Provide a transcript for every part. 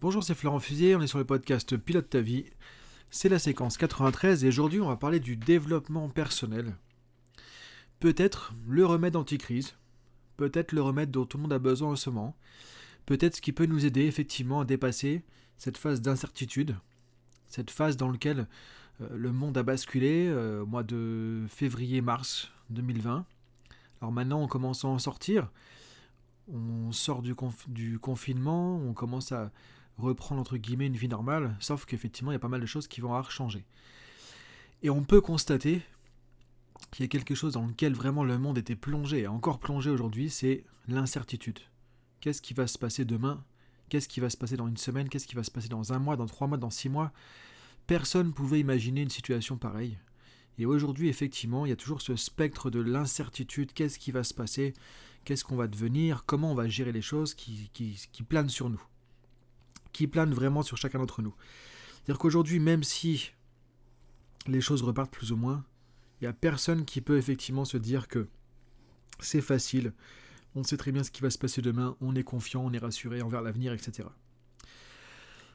Bonjour, c'est Florent Fusier, on est sur le podcast Pilote ta vie. C'est la séquence 93 et aujourd'hui on va parler du développement personnel. Peut-être le remède anti-crise, peut-être le remède dont tout le monde a besoin en ce moment, peut-être ce qui peut nous aider effectivement à dépasser cette phase d'incertitude, cette phase dans laquelle euh, le monde a basculé euh, au mois de février-mars 2020. Alors maintenant on commence à en sortir, on sort du, du confinement, on commence à reprendre entre guillemets une vie normale, sauf qu'effectivement il y a pas mal de choses qui vont avoir changé. Et on peut constater qu'il y a quelque chose dans lequel vraiment le monde était plongé, encore plongé aujourd'hui, c'est l'incertitude. Qu'est-ce qui va se passer demain? Qu'est-ce qui va se passer dans une semaine? Qu'est-ce qui va se passer dans un mois, dans trois mois, dans six mois? Personne ne pouvait imaginer une situation pareille. Et aujourd'hui, effectivement, il y a toujours ce spectre de l'incertitude. Qu'est-ce qui va se passer? Qu'est-ce qu'on va devenir? Comment on va gérer les choses qui, qui, qui planent sur nous? Qui plane vraiment sur chacun d'entre nous. C'est-à-dire qu'aujourd'hui, même si les choses repartent plus ou moins, il n'y a personne qui peut effectivement se dire que c'est facile, on sait très bien ce qui va se passer demain, on est confiant, on est rassuré envers l'avenir, etc.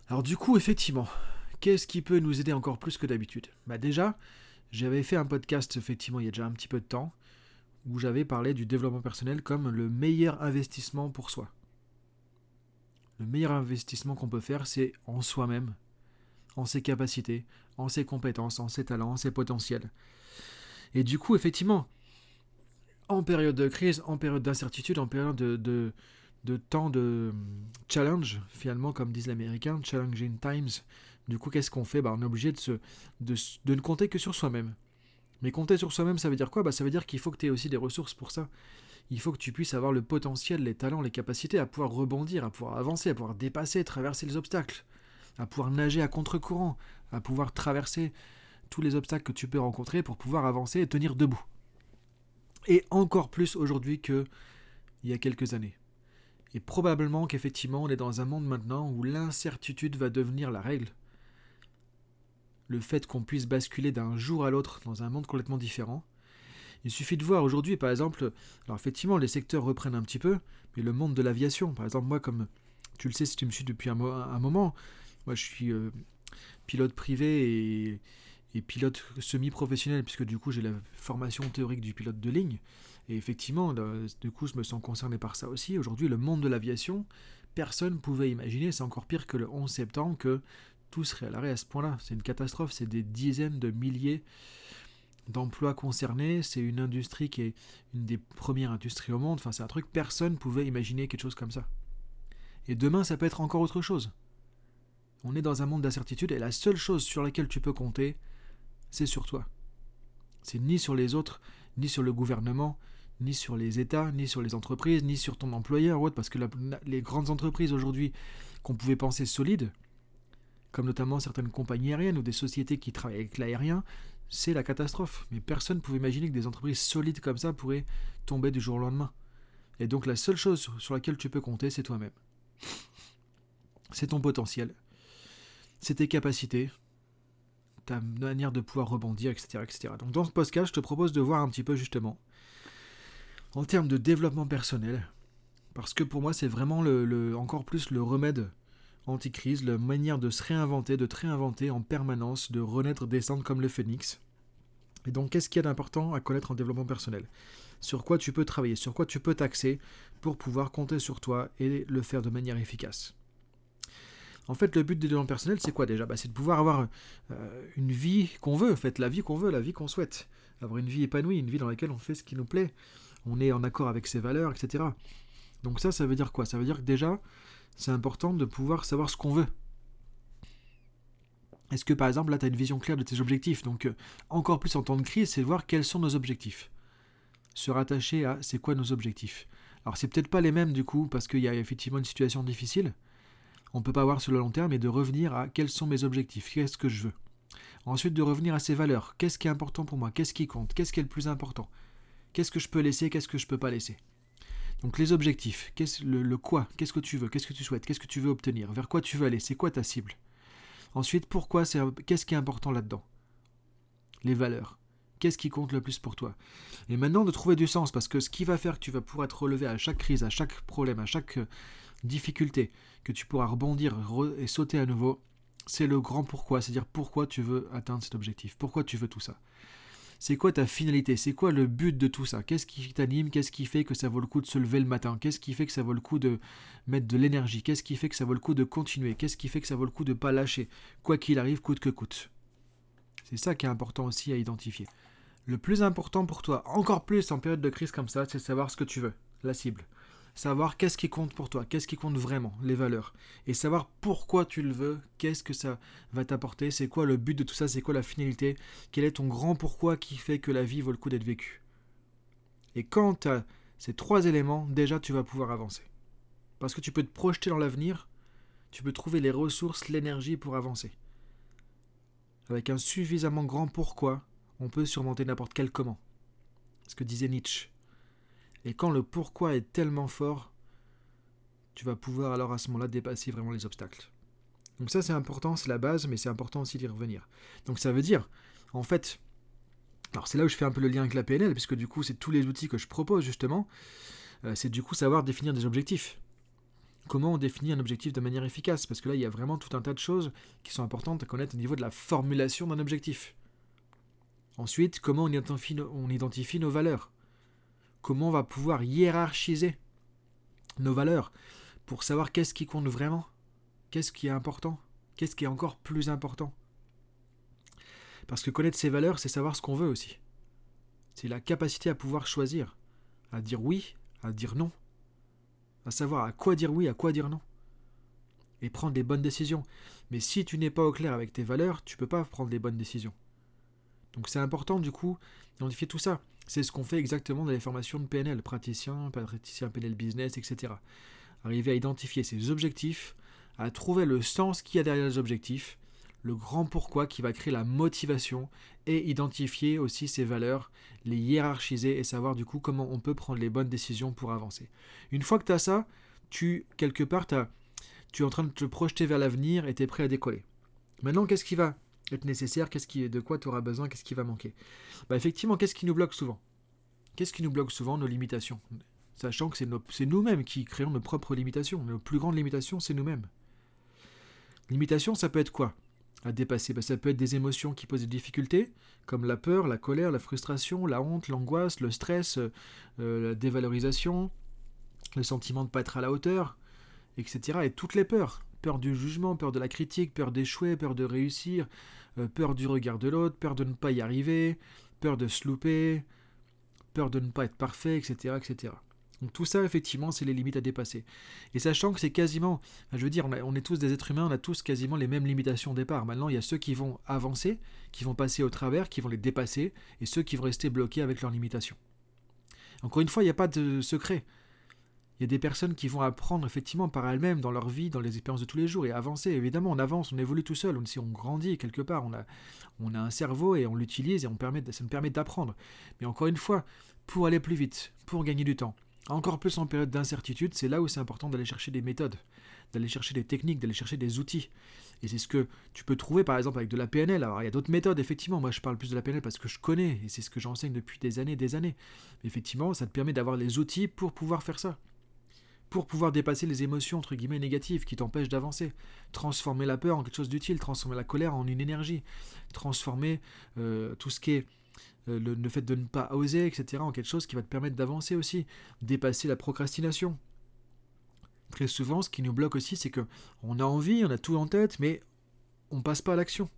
Alors du coup, effectivement, qu'est-ce qui peut nous aider encore plus que d'habitude? Bah déjà, j'avais fait un podcast, effectivement, il y a déjà un petit peu de temps, où j'avais parlé du développement personnel comme le meilleur investissement pour soi le meilleur investissement qu'on peut faire, c'est en soi-même, en ses capacités, en ses compétences, en ses talents, en ses potentiels. Et du coup, effectivement, en période de crise, en période d'incertitude, en période de, temps de challenge, finalement, comme disent les Américains, challenging times, du coup, qu'est-ce qu'on fait? Bah, On est obligé de, de ne compter que sur soi-même. Mais compter sur soi-même, ça veut dire quoi? Bah, Ça veut dire qu'il faut que tu aies aussi des ressources pour ça il faut que tu puisses avoir le potentiel, les talents, les capacités à pouvoir rebondir, à pouvoir avancer, à pouvoir dépasser, traverser les obstacles, à pouvoir nager à contre-courant, à pouvoir traverser tous les obstacles que tu peux rencontrer pour pouvoir avancer et tenir debout. Et encore plus aujourd'hui qu'il y a quelques années. Et probablement qu'effectivement on est dans un monde maintenant où l'incertitude va devenir la règle. Le fait qu'on puisse basculer d'un jour à l'autre dans un monde complètement différent, il suffit de voir aujourd'hui, par exemple, alors effectivement, les secteurs reprennent un petit peu, mais le monde de l'aviation, par exemple, moi, comme tu le sais si tu me suis depuis un, moment, moi je suis euh, pilote privé et, pilote semi-professionnel, puisque du coup j'ai la formation théorique du pilote de ligne. Et effectivement, du coup, je me sens concerné par ça aussi. Aujourd'hui, le monde de l'aviation, personne ne pouvait imaginer, c'est encore pire que le 11 septembre, que tout serait à l'arrêt à ce point-là. C'est une catastrophe, c'est des dizaines de milliers d'emplois concernés. C'est une industrie qui est une des premières industries au monde. Enfin, c'est un truc, personne pouvait imaginer quelque chose comme ça. Et demain, ça peut être encore autre chose. On est dans un monde d'incertitude et la seule chose sur laquelle tu peux compter, c'est sur toi. C'est ni sur les autres, ni sur le gouvernement, ni sur les États, ni sur les entreprises, ni sur ton employeur ou autre, parce que les grandes entreprises aujourd'hui qu'on pouvait penser solides, comme notamment certaines compagnies aériennes ou des sociétés qui travaillent avec l'aérien, c'est la catastrophe. Mais personne ne pouvait imaginer que des entreprises solides comme ça pourraient tomber du jour au lendemain. Et donc la seule chose sur laquelle tu peux compter, c'est toi-même. C'est ton potentiel. C'est tes capacités. Ta manière de pouvoir rebondir, etc., etc. Donc dans ce podcast, je te propose de voir un petit peu justement, en termes de développement personnel, parce que pour moi c'est vraiment le, encore plus le remède anti-crise, la manière de se réinventer, de te réinventer en permanence, de renaître, descendre comme le phénix. Et donc, qu'est-ce qu'il y a d'important à connaître en développement personnel? Sur quoi tu peux travailler, sur quoi tu peux t'axer pour pouvoir compter sur toi et le faire de manière efficace? En fait, le but du développement personnel, c'est quoi déjà? Bah, C'est de pouvoir avoir euh, une vie qu'on veut, en fait, la vie qu'on veut, la vie qu'on souhaite. Avoir une vie épanouie, une vie dans laquelle on fait ce qui nous plaît, on est en accord avec ses valeurs, etc. Donc ça, ça veut dire quoi? Ça veut dire que déjà, c'est important de pouvoir savoir ce qu'on veut. Est-ce que par exemple là tu as une vision claire de tes objectifs? Donc euh, encore plus en temps de crise, c'est de voir quels sont nos objectifs. Se rattacher à c'est quoi nos objectifs. Alors c'est peut-être pas les mêmes du coup parce qu'il y a effectivement une situation difficile. On peut pas voir sur le long terme et de revenir à quels sont mes objectifs, qu'est-ce que je veux. Ensuite de revenir à ses valeurs, qu'est-ce qui est important pour moi, qu'est-ce qui compte, qu'est-ce qui est le plus important, qu'est-ce que je peux laisser, qu'est-ce que je peux pas laisser? Donc les objectifs, le, le quoi, qu'est-ce que tu veux, qu'est-ce que tu souhaites, qu'est-ce que tu veux obtenir, vers quoi tu veux aller, c'est quoi ta cible? Ensuite, pourquoi, qu'est-ce qui est important là-dedans? Les valeurs. Qu'est-ce qui compte le plus pour toi? Et maintenant de trouver du sens, parce que ce qui va faire que tu vas pouvoir être relevé à chaque crise, à chaque problème, à chaque euh, difficulté, que tu pourras rebondir et sauter à nouveau, c'est le grand pourquoi, c'est-à-dire pourquoi tu veux atteindre cet objectif, pourquoi tu veux tout ça. C'est quoi ta finalité? C'est quoi le but de tout ça? Qu'est-ce qui t'anime? Qu'est-ce qui fait que ça vaut le coup de se lever le matin? Qu'est-ce qui fait que ça vaut le coup de mettre de l'énergie? Qu'est-ce qui fait que ça vaut le coup de continuer? Qu'est-ce qui fait que ça vaut le coup de pas lâcher? Quoi qu'il arrive, coûte que coûte. C'est ça qui est important aussi à identifier. Le plus important pour toi, encore plus en période de crise comme ça, c'est de savoir ce que tu veux, la cible savoir qu'est-ce qui compte pour toi, qu'est-ce qui compte vraiment, les valeurs, et savoir pourquoi tu le veux, qu'est-ce que ça va t'apporter, c'est quoi le but de tout ça, c'est quoi la finalité, quel est ton grand pourquoi qui fait que la vie vaut le coup d'être vécue. Et quand tu as ces trois éléments, déjà tu vas pouvoir avancer. Parce que tu peux te projeter dans l'avenir, tu peux trouver les ressources, l'énergie pour avancer. Avec un suffisamment grand pourquoi, on peut surmonter n'importe quel comment. Ce que disait Nietzsche. Et quand le pourquoi est tellement fort, tu vas pouvoir alors à ce moment-là dépasser vraiment les obstacles. Donc ça c'est important, c'est la base, mais c'est important aussi d'y revenir. Donc ça veut dire, en fait, alors c'est là où je fais un peu le lien avec la PNL, puisque du coup c'est tous les outils que je propose justement, euh, c'est du coup savoir définir des objectifs. Comment on définit un objectif de manière efficace? Parce que là il y a vraiment tout un tas de choses qui sont importantes à connaître au niveau de la formulation d'un objectif. Ensuite, comment on identifie nos valeurs? Comment on va pouvoir hiérarchiser nos valeurs pour savoir qu'est-ce qui compte vraiment, qu'est-ce qui est important, qu'est-ce qui est encore plus important. Parce que connaître ses valeurs, c'est savoir ce qu'on veut aussi. C'est la capacité à pouvoir choisir, à dire oui, à dire non, à savoir à quoi dire oui, à quoi dire non, et prendre les bonnes décisions. Mais si tu n'es pas au clair avec tes valeurs, tu ne peux pas prendre les bonnes décisions. Donc c'est important du coup d'identifier tout ça. C'est ce qu'on fait exactement dans les formations de PNL, praticien, praticien PNL business, etc. Arriver à identifier ses objectifs, à trouver le sens qu'il y a derrière les objectifs, le grand pourquoi qui va créer la motivation et identifier aussi ses valeurs, les hiérarchiser et savoir du coup comment on peut prendre les bonnes décisions pour avancer. Une fois que tu as ça, tu, quelque part, tu es en train de te projeter vers l'avenir et tu es prêt à décoller. Maintenant, qu'est-ce qui va être nécessaire, qu'est-ce qui, de quoi tu auras besoin, qu'est-ce qui va manquer. Bah effectivement, qu'est-ce qui nous bloque souvent? Qu'est-ce qui nous bloque souvent? Nos limitations. Sachant que c'est nous-mêmes qui créons nos propres limitations. Nos plus grandes limitations, c'est nous-mêmes. Limitation, ça peut être quoi? À dépasser bah, Ça peut être des émotions qui posent des difficultés, comme la peur, la colère, la frustration, la honte, l'angoisse, le stress, euh, euh, la dévalorisation, le sentiment de ne pas être à la hauteur, etc. Et toutes les peurs peur du jugement, peur de la critique, peur d'échouer, peur de réussir, euh, peur du regard de l'autre, peur de ne pas y arriver, peur de se louper, peur de ne pas être parfait, etc. etc. Donc tout ça, effectivement, c'est les limites à dépasser. Et sachant que c'est quasiment, je veux dire, on, est tous des êtres humains, on a tous quasiment les mêmes limitations au départ. Maintenant, il y a ceux qui vont avancer, qui vont passer au travers, qui vont les dépasser, et ceux qui vont rester bloqués avec leurs limitations. Encore une fois, il n'y a pas de secret. Il y a des personnes qui vont apprendre effectivement par elles-mêmes dans leur vie, dans les expériences de tous les jours et avancer. Évidemment, on avance, on évolue tout seul. Si on grandit quelque part, on a, on un cerveau et on l'utilise et on permet, ça nous permet d'apprendre. Mais encore une fois, pour aller plus vite, pour gagner du temps, encore plus en période d'incertitude, c'est là où c'est important d'aller chercher des méthodes, d'aller chercher des techniques, d'aller chercher des outils. Et c'est ce que tu peux trouver par exemple avec de la PNL. Alors il y a d'autres méthodes, effectivement. Moi je parle plus de la PNL parce que je connais et c'est ce que j'enseigne depuis des années, des années. Effectivement, ça te permet d'avoir les outils pour pouvoir faire ça pour pouvoir dépasser les émotions entre guillemets négatives qui t'empêchent d'avancer. Transformer la peur en quelque chose d'utile, transformer la colère en une énergie, transformer euh, tout ce qui est euh, le, fait de ne pas oser, etc., en quelque chose qui va te permettre d'avancer aussi, dépasser la procrastination. Très souvent, ce qui nous bloque aussi, c'est que on a envie, on a tout en tête, mais on passe pas à l'action.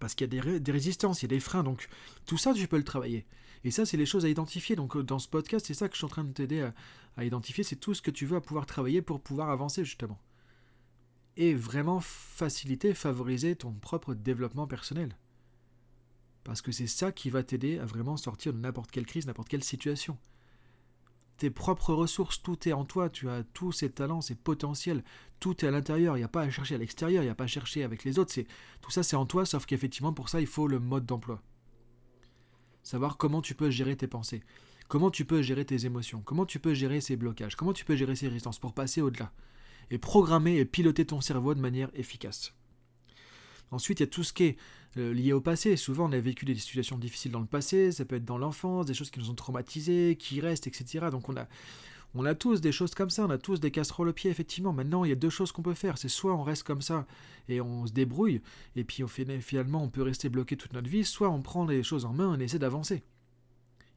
Parce qu'il y a des, des résistances, il y a des freins, donc tout ça, tu peux le travailler. Et ça, c'est les choses à identifier. Donc euh, dans ce podcast, c'est ça que je suis en train de t'aider à, identifier. C'est tout ce que tu veux à pouvoir travailler pour pouvoir avancer justement. Et vraiment faciliter, favoriser ton propre développement personnel. Parce que c'est ça qui va t'aider à vraiment sortir de n'importe quelle crise, n'importe quelle situation. Tes propres ressources, tout est en toi, tu as tous ces talents, ces potentiels, tout est à l'intérieur, il n'y a pas à chercher à l'extérieur, il n'y a pas à chercher avec les autres, tout ça c'est en toi, sauf qu'effectivement pour ça il faut le mode d'emploi savoir comment tu peux gérer tes pensées, comment tu peux gérer tes émotions, comment tu peux gérer ces blocages, comment tu peux gérer ces résistances pour passer au-delà, et programmer et piloter ton cerveau de manière efficace. Ensuite, il y a tout ce qui est euh, liées au passé. Souvent, on a vécu des situations difficiles dans le passé, ça peut être dans l'enfance, des choses qui nous ont traumatisés, qui restent, etc. Donc on a, on a tous des choses comme ça, on a tous des casseroles au pied, effectivement. Maintenant, il y a deux choses qu'on peut faire. C'est soit on reste comme ça et on se débrouille, et puis finalement on peut rester bloqué toute notre vie, soit on prend les choses en main et on essaie d'avancer.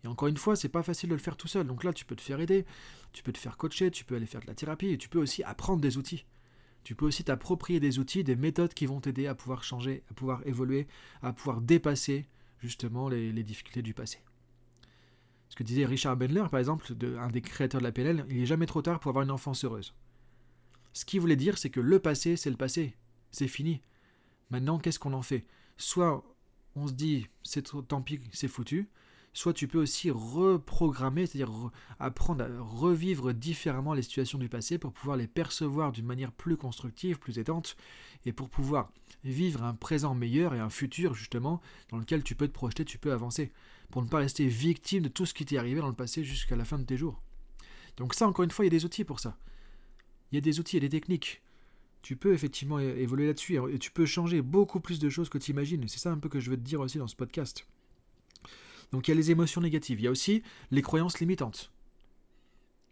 Et encore une fois, c'est pas facile de le faire tout seul. Donc là, tu peux te faire aider, tu peux te faire coacher, tu peux aller faire de la thérapie, et tu peux aussi apprendre des outils. Tu peux aussi t'approprier des outils, des méthodes qui vont t'aider à pouvoir changer, à pouvoir évoluer, à pouvoir dépasser justement les, les difficultés du passé. Ce que disait Richard Bendler, par exemple, un des créateurs de la PNL, il n'est jamais trop tard pour avoir une enfance heureuse. Ce qu'il voulait dire, c'est que le passé, c'est le passé. C'est fini. Maintenant, qu'est-ce qu'on en fait? Soit on se dit, c'est tant pis, c'est foutu. Soit tu peux aussi reprogrammer, c'est-à-dire apprendre à revivre différemment les situations du passé pour pouvoir les percevoir d'une manière plus constructive, plus aidante, et pour pouvoir vivre un présent meilleur et un futur justement dans lequel tu peux te projeter, tu peux avancer pour ne pas rester victime de tout ce qui t'est arrivé dans le passé jusqu'à la fin de tes jours. Donc ça, encore une fois, il y a des outils pour ça. Il y a des outils, et des techniques. Tu peux effectivement évoluer là-dessus et tu peux changer beaucoup plus de choses que tu imagines. C'est ça un peu que je veux te dire aussi dans ce podcast. Donc il y a les émotions négatives. Il y a aussi les croyances limitantes.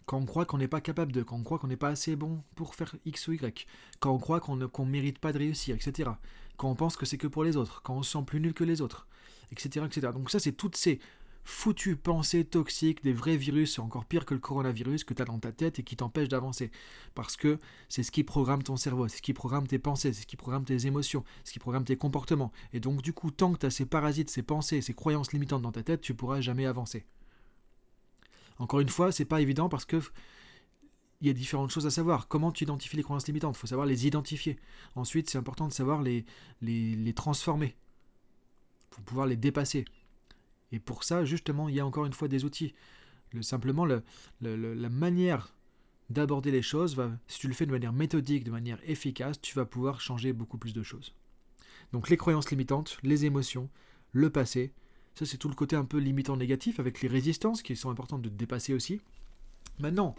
Quand on croit qu'on n'est pas capable de, quand on croit qu'on n'est pas assez bon pour faire X ou Y, quand on croit qu'on ne mérite pas de réussir, etc. Quand on pense que c'est que pour les autres, quand on se sent plus nul que les autres, etc. Donc ça, c'est toutes ces foutues pensées toxiques, des vrais virus, encore pire que le coronavirus que tu as dans ta tête et qui t'empêchent d'avancer. Parce que c'est ce qui programme ton cerveau, c'est ce qui programme tes pensées, c'est ce qui programme tes émotions, c'est ce qui programme tes comportements. Et donc du coup, tant que tu as ces parasites, ces pensées, ces croyances limitantes dans ta tête, tu pourras jamais avancer. Encore une fois, c'est pas évident parce que il y a différentes choses à savoir. Comment tu identifies les croyances limitantes? Il faut savoir les identifier. Ensuite, c'est important de savoir les, les transformer pour pouvoir les dépasser. Et pour ça, justement, il y a encore une fois des outils. Le, simplement, le, la manière d'aborder les choses, va, si tu le fais de manière méthodique, de manière efficace, tu vas pouvoir changer beaucoup plus de choses. Donc les croyances limitantes, les émotions, le passé, ça c'est tout le côté un peu limitant négatif, avec les résistances qui sont importantes de dépasser aussi. Maintenant,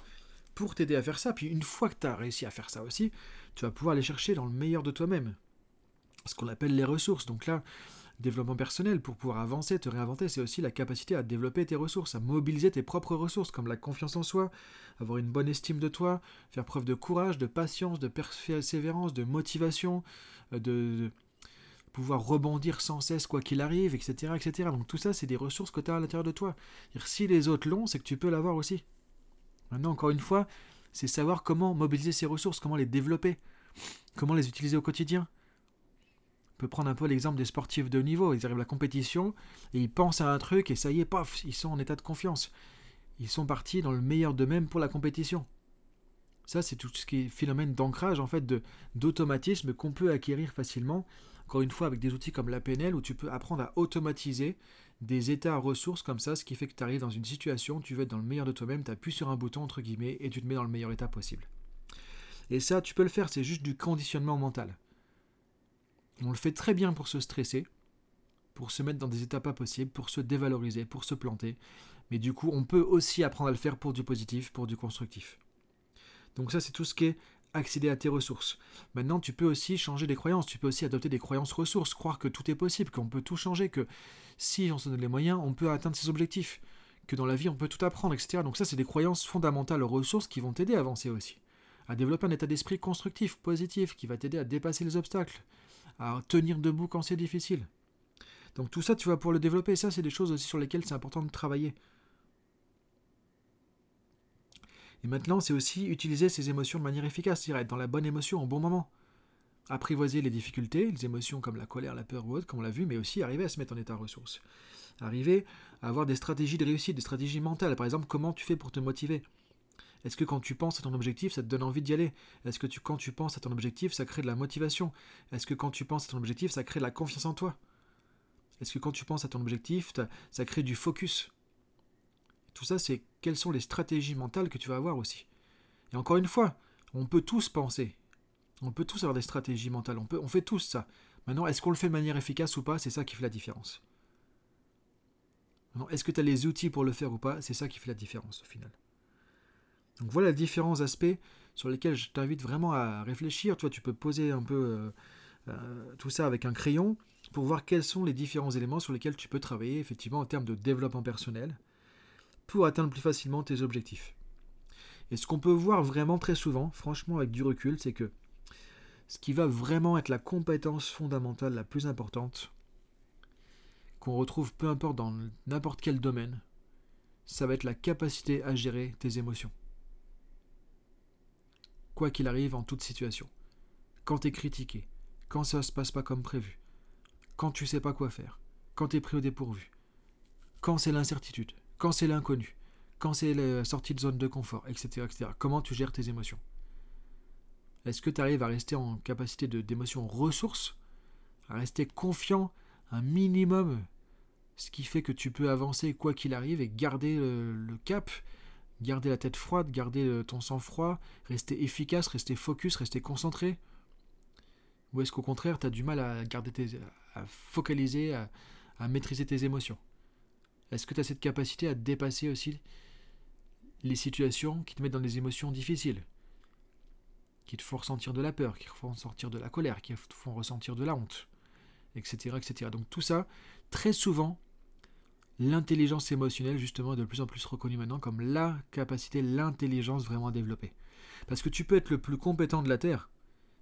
pour t'aider à faire ça, puis une fois que tu as réussi à faire ça aussi, tu vas pouvoir aller chercher dans le meilleur de toi-même. Ce qu'on appelle les ressources. Donc là, développement personnel, pour pouvoir avancer, te réinventer, c'est aussi la capacité à développer tes ressources, à mobiliser tes propres ressources, comme la confiance en soi, avoir une bonne estime de toi, faire preuve de courage, de patience, de persévérance, de motivation, euh, de, pouvoir rebondir sans cesse quoi qu'il arrive, etc., etc. Donc tout ça, c'est des ressources que tu as à l'intérieur de toi. Si les autres l'ont, c'est que tu peux l'avoir aussi. Maintenant, encore une fois, c'est savoir comment mobiliser ces ressources, comment les développer, comment les utiliser au quotidien. On peut prendre un peu l'exemple des sportifs de haut niveau. Ils arrivent à la compétition et ils pensent à un truc et ça y est, paf, ils sont en état de confiance. Ils sont partis dans le meilleur d'eux-mêmes pour la compétition. Ça, c'est tout ce qui est phénomène d'ancrage, en fait, d'automatisme qu'on peut acquérir facilement. Encore une fois, avec des outils comme la PNL, où tu peux apprendre à automatiser des états ressources comme ça, ce qui fait que tu arrives dans une situation, tu veux être dans le meilleur de toi-même, tu appuies sur un bouton, entre guillemets, et tu te mets dans le meilleur état possible. Et ça, tu peux le faire, c'est juste du conditionnement mental. On le fait très bien pour se stresser, pour se mettre dans des états pas possibles, pour se dévaloriser, pour se planter. Mais du coup, on peut aussi apprendre à le faire pour du positif, pour du constructif. Donc ça, c'est tout ce qui est accéder à tes ressources. Maintenant, tu peux aussi changer des croyances, tu peux aussi adopter des croyances ressources, croire que tout est possible, qu'on peut tout changer, que si on se donne les moyens, on peut atteindre ses objectifs, que dans la vie, on peut tout apprendre, etc. Donc ça, c'est des croyances fondamentales ressources qui vont t'aider à avancer aussi, à développer un état d'esprit constructif, positif, qui va t'aider à dépasser les obstacles, à tenir debout quand c'est difficile. Donc tout ça, tu vas pouvoir le développer. Ça, c'est des choses aussi sur lesquelles c'est important de travailler. Et maintenant, c'est aussi utiliser ces émotions de manière efficace, c'est-à-dire être dans la bonne émotion au bon moment. Apprivoiser les difficultés, les émotions comme la colère, la peur ou autre, comme on l'a vu, mais aussi arriver à se mettre en état ressource. Arriver à avoir des stratégies de réussite, des stratégies mentales. Par exemple, comment tu fais pour te motiver? Est-ce que quand tu penses à ton objectif, ça te donne envie d'y aller? Est-ce que quand tu penses à ton objectif, ça crée de la motivation? Est-ce que quand tu penses à ton objectif, ça crée de la confiance en toi? Est-ce que quand tu penses à ton objectif, ça crée du focus? Tout ça, c'est quelles sont les stratégies mentales que tu vas avoir aussi? Et encore une fois, on peut tous penser. On peut tous avoir des stratégies mentales. On, peut, on fait tous ça. Maintenant, est-ce qu'on le fait de manière efficace ou pas? C'est ça qui fait la différence. Est-ce que tu as les outils pour le faire ou pas? C'est ça qui fait la différence au final. Donc voilà les différents aspects sur lesquels je t'invite vraiment à réfléchir. Toi, tu peux poser un peu, euh, euh, tout ça avec un crayon pour voir quels sont les différents éléments sur lesquels tu peux travailler effectivement en termes de développement personnel pour atteindre plus facilement tes objectifs. Et ce qu'on peut voir vraiment très souvent, franchement avec du recul, c'est que ce qui va vraiment être la compétence fondamentale la plus importante, qu'on retrouve peu importe dans n'importe quel domaine, ça va être la capacité à gérer tes émotions. Quoi qu'il arrive en toute situation. Quand tu es critiqué, quand ça ne se passe pas comme prévu, quand tu sais pas quoi faire, quand tu es pris au dépourvu, quand c'est l'incertitude, quand c'est l'inconnu, quand c'est la sortie de zone de confort, etc., etc. Comment tu gères tes émotions? Est-ce que tu arrives à rester en capacité d'émotion ressources, à rester confiant un minimum, ce qui fait que tu peux avancer quoi qu'il arrive et garder le, cap, garder la tête froide, garder ton sang-froid, rester efficace, rester focus, rester concentré Ou est-ce qu'au contraire, tu as du mal à garder tes, à focaliser, à, maîtriser tes émotions? Est-ce que tu as cette capacité à dépasser aussi les situations qui te mettent dans des émotions difficiles? Qui te font ressentir de la peur, qui te font ressentir de la colère, qui te font ressentir de la honte, etc. etc. Donc tout ça, très souvent, l'intelligence émotionnelle, justement, est de plus en plus reconnue maintenant comme la capacité, l'intelligence vraiment à développer. Parce que tu peux être le plus compétent de la Terre,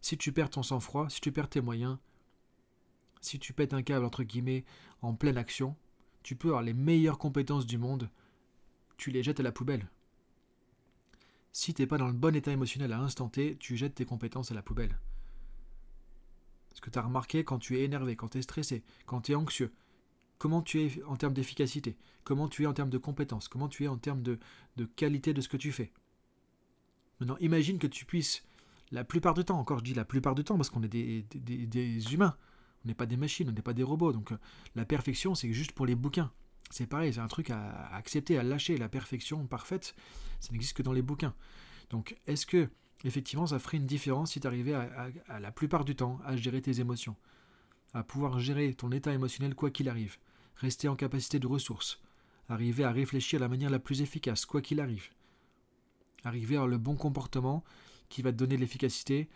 si tu perds ton sang-froid, si tu perds tes moyens, si tu pètes un câble, entre guillemets, en pleine action, tu peux avoir les meilleures compétences du monde, tu les jettes à la poubelle. Si tu n'es pas dans le bon état émotionnel à l'instant T, tu jettes tes compétences à la poubelle. Ce que tu as remarqué quand tu es énervé, quand tu es stressé, quand tu es anxieux, comment tu es en termes d'efficacité, comment tu es en termes de compétences, comment tu es en termes de, qualité de ce que tu fais. Maintenant, imagine que tu puisses, la plupart du temps, encore je dis la plupart du temps parce qu'on est des humains, on n'est pas des machines, on n'est pas des robots. Donc euh, la perfection, c'est juste pour les bouquins. C'est pareil, c'est un truc à, accepter, à lâcher. La perfection parfaite, ça n'existe que dans les bouquins. Donc est-ce que effectivement ça ferait une différence si tu arrivais à, la plupart du temps à gérer tes émotions, à pouvoir gérer ton état émotionnel quoi qu'il arrive, rester en capacité de ressources, arriver à réfléchir de la manière la plus efficace quoi qu'il arrive, arriver à le bon comportement qui va te donner de l'efficacité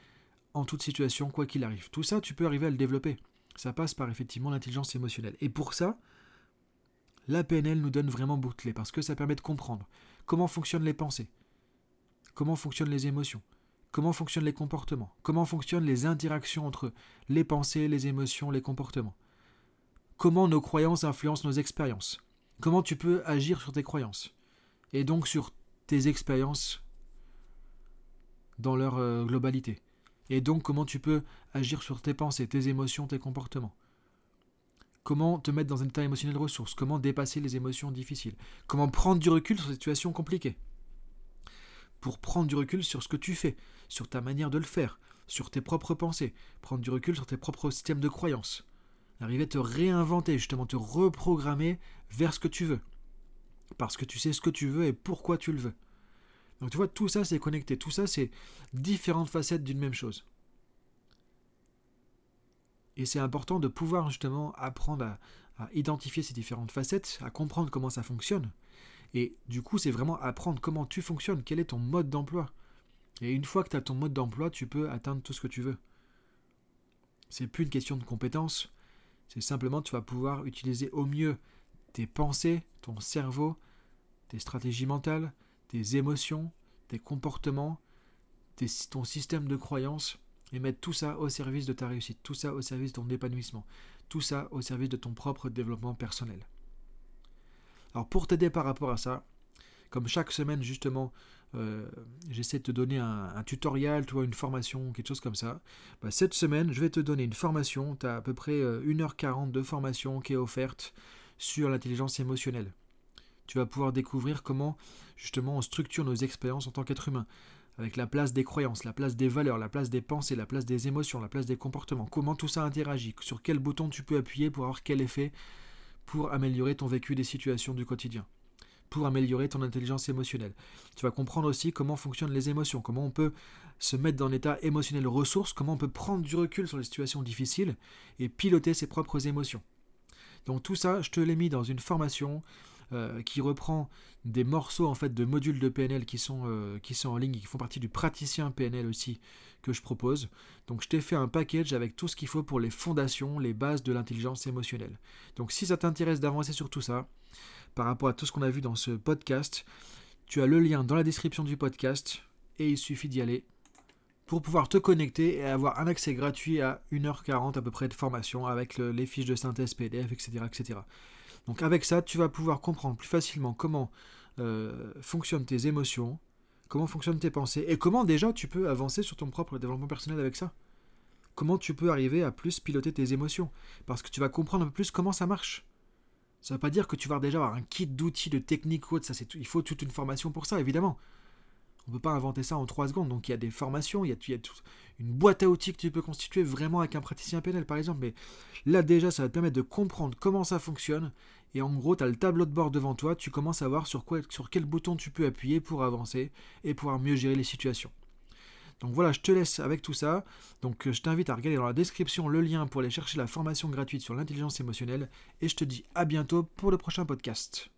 en toute situation quoi qu'il arrive. Tout ça, tu peux arriver à le développer. Ça passe par effectivement l'intelligence émotionnelle. Et pour ça, la PNL nous donne vraiment clés parce que ça permet de comprendre comment fonctionnent les pensées, comment fonctionnent les émotions, comment fonctionnent les comportements, comment fonctionnent les interactions entre les pensées, les émotions, les comportements, comment nos croyances influencent nos expériences, comment tu peux agir sur tes croyances et donc sur tes expériences dans leur euh, globalité et donc comment tu peux agir sur tes pensées, tes émotions, tes comportements. Comment te mettre dans un état émotionnel ressource, comment dépasser les émotions difficiles, comment prendre du recul sur ces situations compliquées. Pour prendre du recul sur ce que tu fais, sur ta manière de le faire, sur tes propres pensées, prendre du recul sur tes propres systèmes de croyances. Arriver à te réinventer, justement te reprogrammer vers ce que tu veux. Parce que tu sais ce que tu veux et pourquoi tu le veux. Donc tu vois, tout ça c'est connecté, tout ça c'est différentes facettes d'une même chose. Et c'est important de pouvoir justement apprendre à, identifier ces différentes facettes, à comprendre comment ça fonctionne. Et du coup, c'est vraiment apprendre comment tu fonctionnes, quel est ton mode d'emploi. Et une fois que tu as ton mode d'emploi, tu peux atteindre tout ce que tu veux. C'est plus une question de compétence, c'est simplement tu vas pouvoir utiliser au mieux tes pensées, ton cerveau, tes stratégies mentales, tes émotions, tes comportements, ton système de croyances, et mettre tout ça au service de ta réussite, tout ça au service de ton épanouissement, tout ça au service de ton propre développement personnel. Alors pour t'aider par rapport à ça, comme chaque semaine justement, euh, j'essaie de te donner un, tutoriel, tu vois, une formation, quelque chose comme ça. Bah, cette semaine, je vais te donner une formation, tu as à peu près 1h40 euh, de formation qui est offerte sur l'intelligence émotionnelle. Tu vas pouvoir découvrir comment justement on structure nos expériences en tant qu'être humain, avec la place des croyances, la place des valeurs, la place des pensées, la place des émotions, la place des comportements, comment tout ça interagit, sur quel bouton tu peux appuyer pour avoir quel effet pour améliorer ton vécu des situations du quotidien, améliorer ton intelligence émotionnelle. Tu vas comprendre aussi comment fonctionnent les émotions, comment on peut se mettre dans l'état émotionnel ressource, comment on peut prendre du recul sur les situations difficiles et piloter ses propres émotions. Donc tout ça, je te l'ai mis dans une formation euh, qui reprend des morceaux en fait de modules de PNL qui sont, euh, qui sont en ligne et qui font partie du praticien PNL aussi que je propose. Donc je t'ai fait un package avec tout ce qu'il faut pour les fondations, les bases de l'intelligence émotionnelle. Donc si ça t'intéresse d'avancer sur tout ça, par rapport à tout ce qu'on a vu dans ce podcast, tu as le lien dans la description du podcast et il suffit d'y aller pour pouvoir te connecter et avoir un accès gratuit à 1h40 à peu près de formation avec les fiches de synthèse PDF, etc., etc. Donc avec ça, tu vas pouvoir comprendre plus facilement comment euh, fonctionnent tes émotions, comment fonctionnent tes pensées, et comment déjà tu peux avancer sur ton propre développement personnel avec ça. Comment tu peux arriver à plus piloter tes émotions, parce que tu vas comprendre un peu plus comment ça marche. Ça ne veut pas dire que tu vas déjà avoir un kit d'outils, de techniques ou autre, ça, il faut toute une formation pour ça, évidemment. On ne peut pas inventer ça en 3 secondes. Donc il y a des formations, il y a, une boîte à outils que tu peux constituer vraiment avec un praticien PNL par exemple. Mais là déjà, ça va te permettre de comprendre comment ça fonctionne. Et en gros, tu as le tableau de bord devant toi, tu commences à voir sur, quoi, sur quel bouton tu peux appuyer pour avancer et pouvoir mieux gérer les situations. Donc voilà, je te laisse avec tout ça. Donc je t'invite à regarder dans la description le lien pour aller chercher la formation gratuite sur l'intelligence émotionnelle. Et je te dis à bientôt pour le prochain podcast.